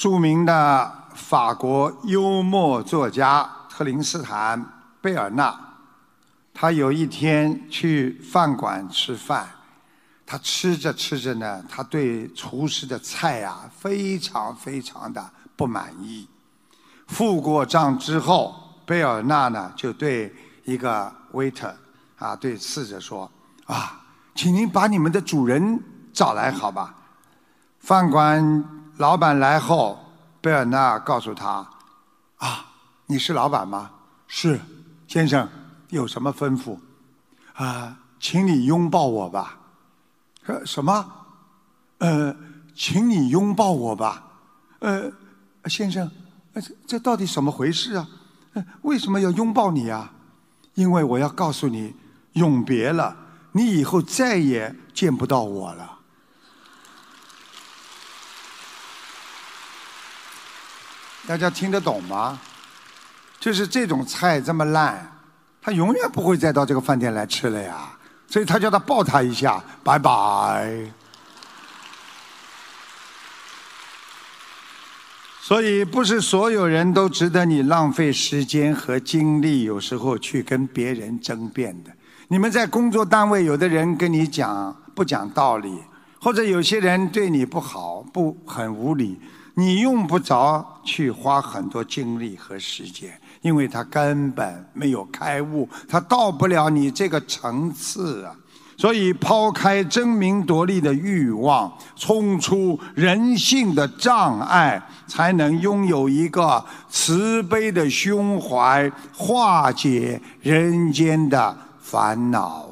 著名的法国幽默作家特林斯坦·贝尔纳，他有一天去饭馆吃饭，他吃着吃着呢，他对厨师的菜啊非常非常的不满意。付过账之后，贝尔纳呢就对一个 waiter 啊，对侍者说：“啊，请您把你们的主人找来好吧。”饭馆老板来后，贝尔纳告诉他：“啊，你是老板吗？是，先生，有什么吩咐？啊，请你拥抱我吧。呃，什么？呃，请你拥抱我吧。呃，先生，这这到底怎么回事啊？为什么要拥抱你啊？因为我要告诉你，永别了，你以后再也见不到我了。”大家听得懂吗？就是这种菜这么烂，他永远不会再到这个饭店来吃了呀。所以他叫他抱他一下，拜拜。所以不是所有人都值得你浪费时间和精力，有时候去跟别人争辩的。你们在工作单位，有的人跟你讲不讲道理，或者有些人对你不好，不很无理。你用不着去花很多精力和时间，因为他根本没有开悟，他到不了你这个层次啊。所以，抛开争名夺利的欲望，冲出人性的障碍，才能拥有一个慈悲的胸怀，化解人间的烦恼。